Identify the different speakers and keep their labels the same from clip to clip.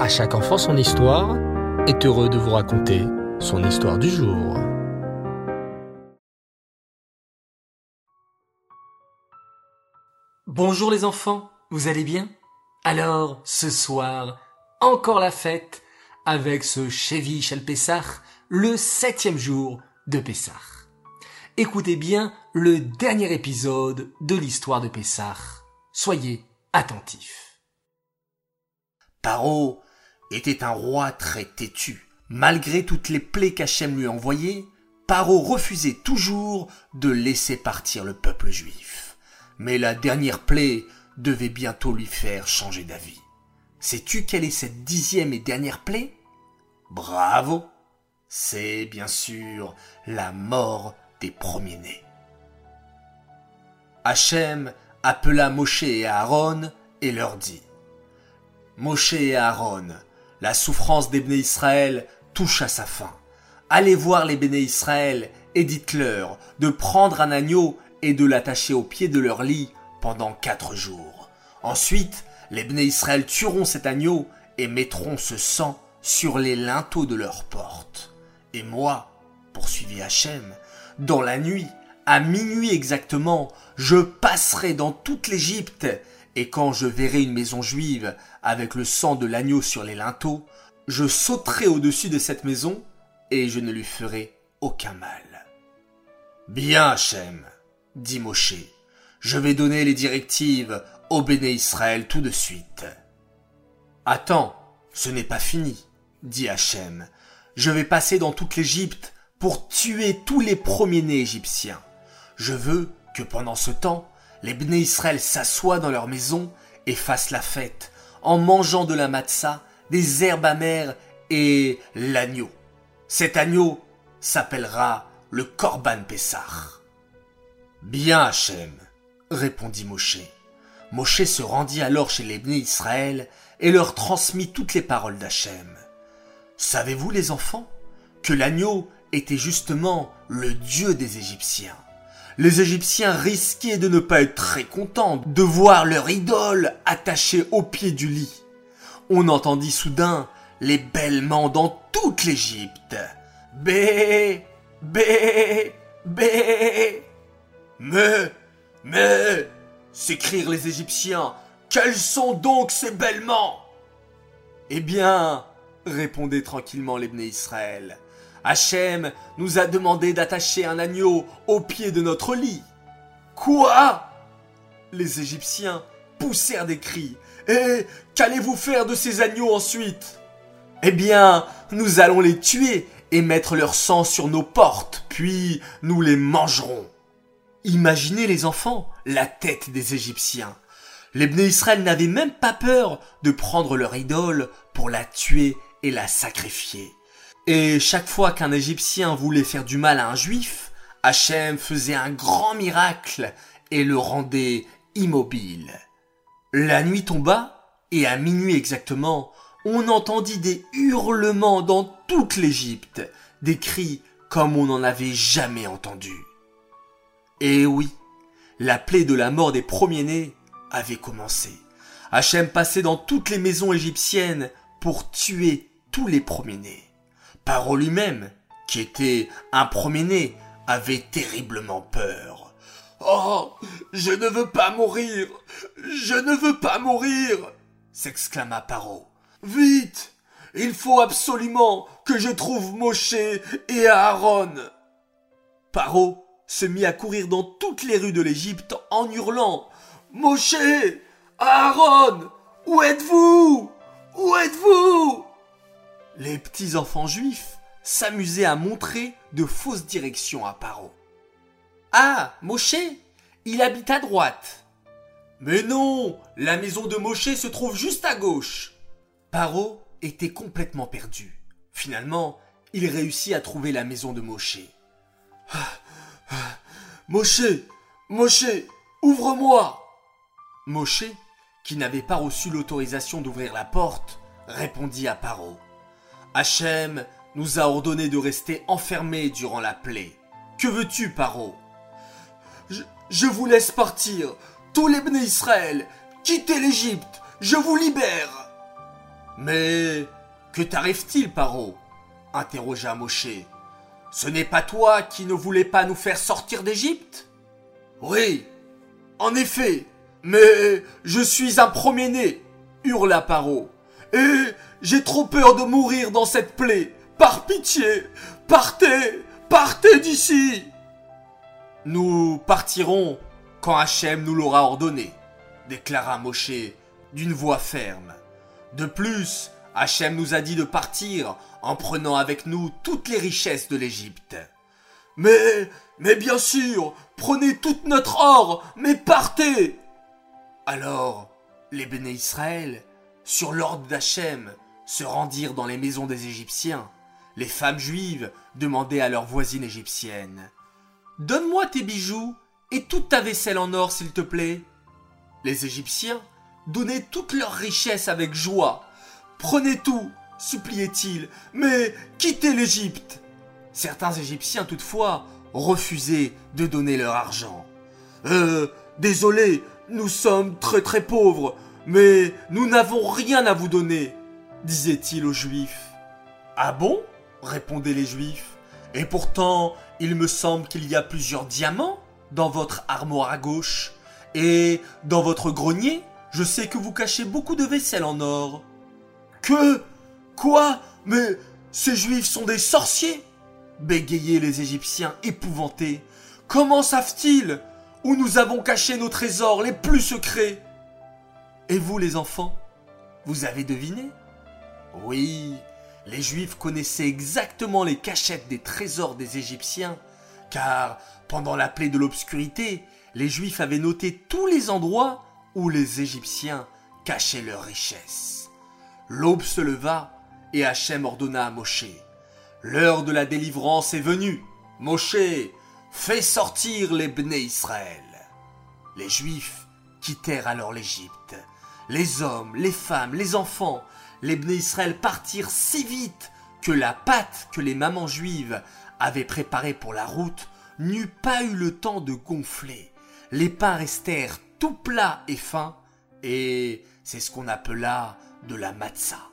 Speaker 1: À chaque enfant son histoire est heureux de vous raconter son histoire du jour.
Speaker 2: Bonjour les enfants, vous allez bien? Alors, ce soir, encore la fête avec ce Chevi El Pessah, le septième jour de Pessah. Écoutez bien le dernier épisode de l'histoire de Pessah. Soyez attentifs.
Speaker 3: Paro était un roi très têtu. Malgré toutes les plaies qu'Hachem lui envoyait, Paro refusait toujours de laisser partir le peuple juif. Mais la dernière plaie devait bientôt lui faire changer d'avis. Sais-tu quelle est cette dixième et dernière plaie? Bravo C'est bien sûr la mort des premiers-nés. Hachem appela Moshe et Aaron et leur dit Moshe et Aaron, la souffrance des béné Israël touche à sa fin. Allez voir les béné Israël et dites-leur de prendre un agneau et de l'attacher au pied de leur lit pendant quatre jours. Ensuite, les béné Israël tueront cet agneau et mettront ce sang sur les linteaux de leurs portes. Et moi, poursuivit Hachem, dans la nuit, à minuit exactement, je passerai dans toute l'Égypte, et quand je verrai une maison juive avec le sang de l'agneau sur les linteaux, je sauterai au-dessus de cette maison, et je ne lui ferai aucun mal. Bien, Hachem, dit Moshe, je vais donner les directives au béné Israël tout de suite. Attends, ce n'est pas fini, dit Hachem. Je vais passer dans toute l'Égypte pour tuer tous les premiers-nés égyptiens. Je veux que pendant ce temps, les béné Israël s'assoient dans leur maison et fassent la fête, en mangeant de la matzah, des herbes amères et l'agneau. Cet agneau s'appellera le Korban Pessah. Bien, Hachem, répondit Moshe. Moshe se rendit alors chez les béné Israël et leur transmit toutes les paroles d'Hachem. Savez-vous, les enfants, que l'agneau était justement le dieu des Égyptiens? Les Égyptiens risquaient de ne pas être très contents de voir leur idole attachée au pied du lit. On entendit soudain les bêlements dans toute l'Égypte. Bé, bé, bé. Mais, mais, s'écrièrent les Égyptiens, quels sont donc ces bêlements Eh bien, répondait tranquillement l'Ebné Israël, Hachem nous a demandé d'attacher un agneau au pied de notre lit. Quoi? Les Égyptiens poussèrent des cris. Et qu'allez-vous faire de ces agneaux ensuite? Eh bien, nous allons les tuer et mettre leur sang sur nos portes, puis nous les mangerons. Imaginez les enfants, la tête des Égyptiens. Les Bné Israël n'avaient même pas peur de prendre leur idole pour la tuer et la sacrifier. Et chaque fois qu'un Égyptien voulait faire du mal à un Juif, Hachem faisait un grand miracle et le rendait immobile. La nuit tomba, et à minuit exactement, on entendit des hurlements dans toute l'Égypte, des cris comme on n'en avait jamais entendu. Et oui, la plaie de la mort des premiers-nés avait commencé. Hachem passait dans toutes les maisons égyptiennes pour tuer tous les premiers-nés. Paro lui-même, qui était un premier-né, avait terriblement peur. Oh, je ne veux pas mourir, je ne veux pas mourir, s'exclama Paro. Vite, il faut absolument que je trouve Moshe et Aaron. Paro se mit à courir dans toutes les rues de l'Égypte en hurlant. Moshe, Aaron, où êtes-vous? Où êtes-vous? Les petits enfants juifs s'amusaient à montrer de fausses directions à Paro. Ah, Moshe, il habite à droite. Mais non, la maison de Moshe se trouve juste à gauche. Paro était complètement perdu. Finalement, il réussit à trouver la maison de Moshe. Moshe, Moshe, ouvre-moi Moshe, qui n'avait pas reçu l'autorisation d'ouvrir la porte, répondit à Paro. Hachem nous a ordonné de rester enfermés durant la plaie. Que veux-tu, Paro? Je, vous laisse partir, tous les béné Israël, quittez l'Égypte, je vous libère. Mais que t'arrive-t-il, Paro? interrogea Moshe. Ce n'est pas toi qui ne voulais pas nous faire sortir d'Égypte? Oui, en effet, mais je suis un premier-né, hurla Paro. Et j'ai trop peur de mourir dans cette plaie. Par pitié, partez, partez d'ici. Nous partirons quand Hachem nous l'aura ordonné, déclara Moshe d'une voix ferme. De plus, Hachem nous a dit de partir en prenant avec nous toutes les richesses de l'Égypte. Mais, mais bien sûr, prenez tout notre or, mais partez. Alors, les béné Israël, sur l'ordre d'Hachem, se rendirent dans les maisons des Égyptiens. Les femmes juives demandaient à leurs voisines égyptiennes Donne-moi tes bijoux et toute ta vaisselle en or, s'il te plaît. Les Égyptiens donnaient toutes leurs richesses avec joie. Prenez tout, suppliaient-ils, mais quittez l'Égypte. Certains Égyptiens, toutefois, refusaient de donner leur argent. Euh, désolé, nous sommes très très pauvres, mais nous n'avons rien à vous donner, disait-il aux Juifs. Ah bon? répondaient les Juifs. Et pourtant, il me semble qu'il y a plusieurs diamants dans votre armoire à gauche. Et dans votre grenier, je sais que vous cachez beaucoup de vaisselle en or. Que? Quoi? Mais ces Juifs sont des sorciers? bégayaient les Égyptiens épouvantés. Comment savent-ils où nous avons caché nos trésors les plus secrets? Et vous, les enfants, vous avez deviné? Oui, les Juifs connaissaient exactement les cachettes des trésors des Égyptiens, car pendant la plaie de l'obscurité, les Juifs avaient noté tous les endroits où les Égyptiens cachaient leurs richesses. L'aube se leva et Hachem ordonna à Moshe L'heure de la délivrance est venue. Moshe, fais sortir les Bnei Israël. Les Juifs quittèrent alors l'Égypte. Les hommes, les femmes, les enfants, les Bnei Israël partirent si vite que la pâte que les mamans juives avaient préparée pour la route n'eut pas eu le temps de gonfler. Les pains restèrent tout plats et fins, et c'est ce qu'on appela de la matzah.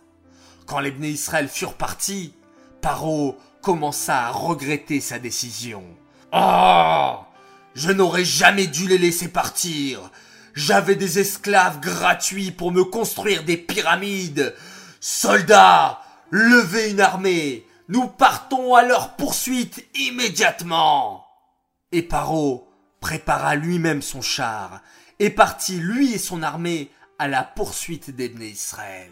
Speaker 3: Quand les Bnei Israël furent partis, Paro commença à regretter sa décision. Ah Je n'aurais jamais dû les laisser partir. J'avais des esclaves gratuits pour me construire des pyramides. Soldats, levez une armée. Nous partons à leur poursuite immédiatement. Et Paro prépara lui-même son char et partit lui et son armée à la poursuite des Israël.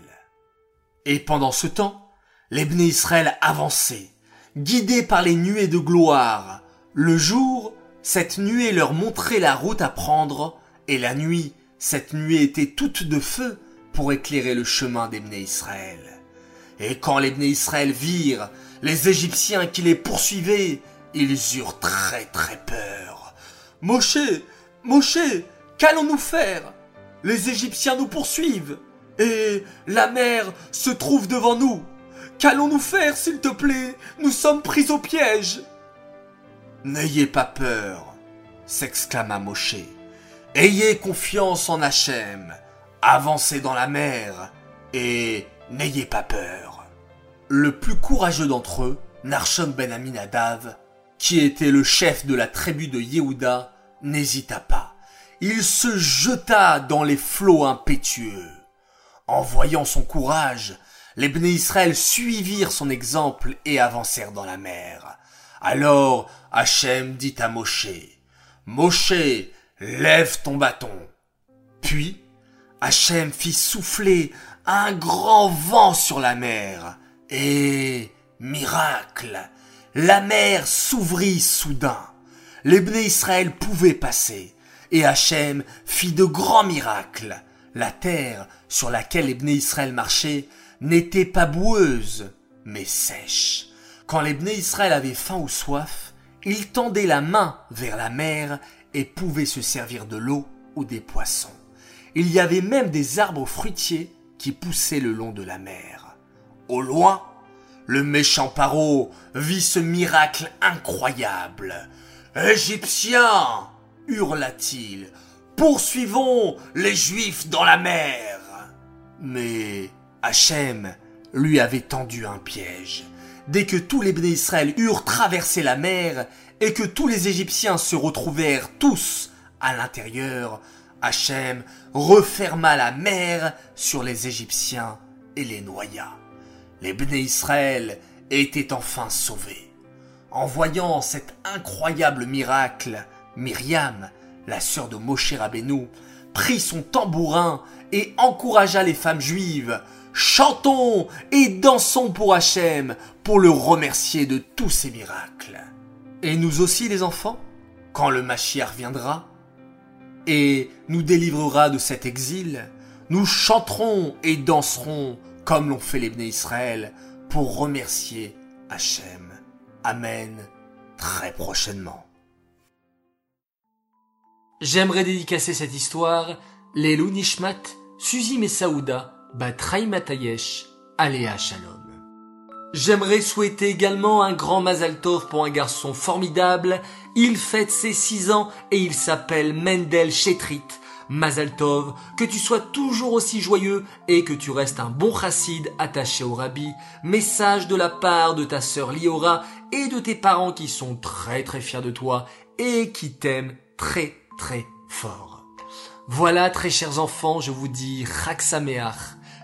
Speaker 3: Et pendant ce temps, les Israël avançaient, guidés par les nuées de gloire. Le jour, cette nuée leur montrait la route à prendre, et la nuit, cette nuée était toute de feu pour éclairer le chemin des Israël. Et quand les Israël virent les Égyptiens qui les poursuivaient, ils eurent très très peur. Moshe, Moshe, qu'allons-nous faire? Les Égyptiens nous poursuivent. Et la mer se trouve devant nous. Qu'allons-nous faire, s'il te plaît? Nous sommes pris au piège. N'ayez pas peur, s'exclama Moshe. Ayez confiance en Hachem. Avancez dans la mer et n'ayez pas peur. Le plus courageux d'entre eux, Narshon ben Aminadav, qui était le chef de la tribu de Yehuda, n'hésita pas. Il se jeta dans les flots impétueux. En voyant son courage, les Bnei Israël suivirent son exemple et avancèrent dans la mer. Alors Hachem dit à Moshe, Moshe, lève ton bâton. Puis Hachem fit souffler un grand vent sur la mer. Et, miracle, la mer s'ouvrit soudain. Les Israël pouvaient passer. Et Hachem fit de grands miracles. La terre sur laquelle les Israël marchaient n'était pas boueuse, mais sèche. Quand les Israël avaient faim ou soif, ils tendaient la main vers la mer et pouvaient se servir de l'eau ou des poissons. Il y avait même des arbres fruitiers qui poussaient le long de la mer. Au loin, le méchant Paro vit ce miracle incroyable. Égyptiens hurla-t-il, poursuivons les Juifs dans la mer. Mais Hachem lui avait tendu un piège. Dès que tous les Israël eurent traversé la mer et que tous les Égyptiens se retrouvèrent tous à l'intérieur, Hachem referma la mer sur les Égyptiens et les noya. Les Bné Israël étaient enfin sauvés. En voyant cet incroyable miracle, Myriam, la sœur de Moshe Rabbeinu, prit son tambourin et encouragea les femmes juives. Chantons et dansons pour Hachem pour le remercier de tous ses miracles. Et nous aussi les enfants, quand le Mashiach viendra et nous délivrera de cet exil, nous chanterons et danserons comme l'ont fait les Israël pour remercier Hachem. Amen. Très prochainement.
Speaker 2: J'aimerais dédicacer cette histoire les Nishmat, Suzy Messaouda, Batraï Matayesh, Aléa Shalom. J'aimerais souhaiter également un grand Mazal Tov pour un garçon formidable. Il fête ses six ans et il s'appelle Mendel Chetrit. Mazal Tov, que tu sois toujours aussi joyeux et que tu restes un bon chassid attaché au rabbi. Message de la part de ta sœur Liora et de tes parents qui sont très très fiers de toi et qui t'aiment très très fort. Voilà, très chers enfants, je vous dis Chag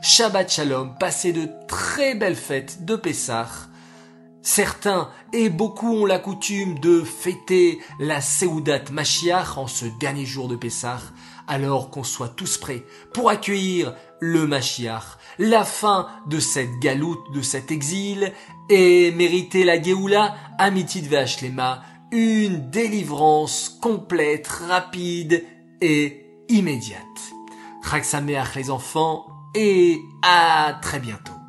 Speaker 2: Shabbat Shalom, passez de très belles fêtes de Pessah. Certains et beaucoup ont la coutume de fêter la Seudat Mashiach en ce dernier jour de Pessah, alors qu'on soit tous prêts pour accueillir le Mashiach, la fin de cette galoute, de cet exil, et mériter la Geoula, Amitit Ve'ashlema, une délivrance complète, rapide et immédiate. Chag les enfants et à très bientôt.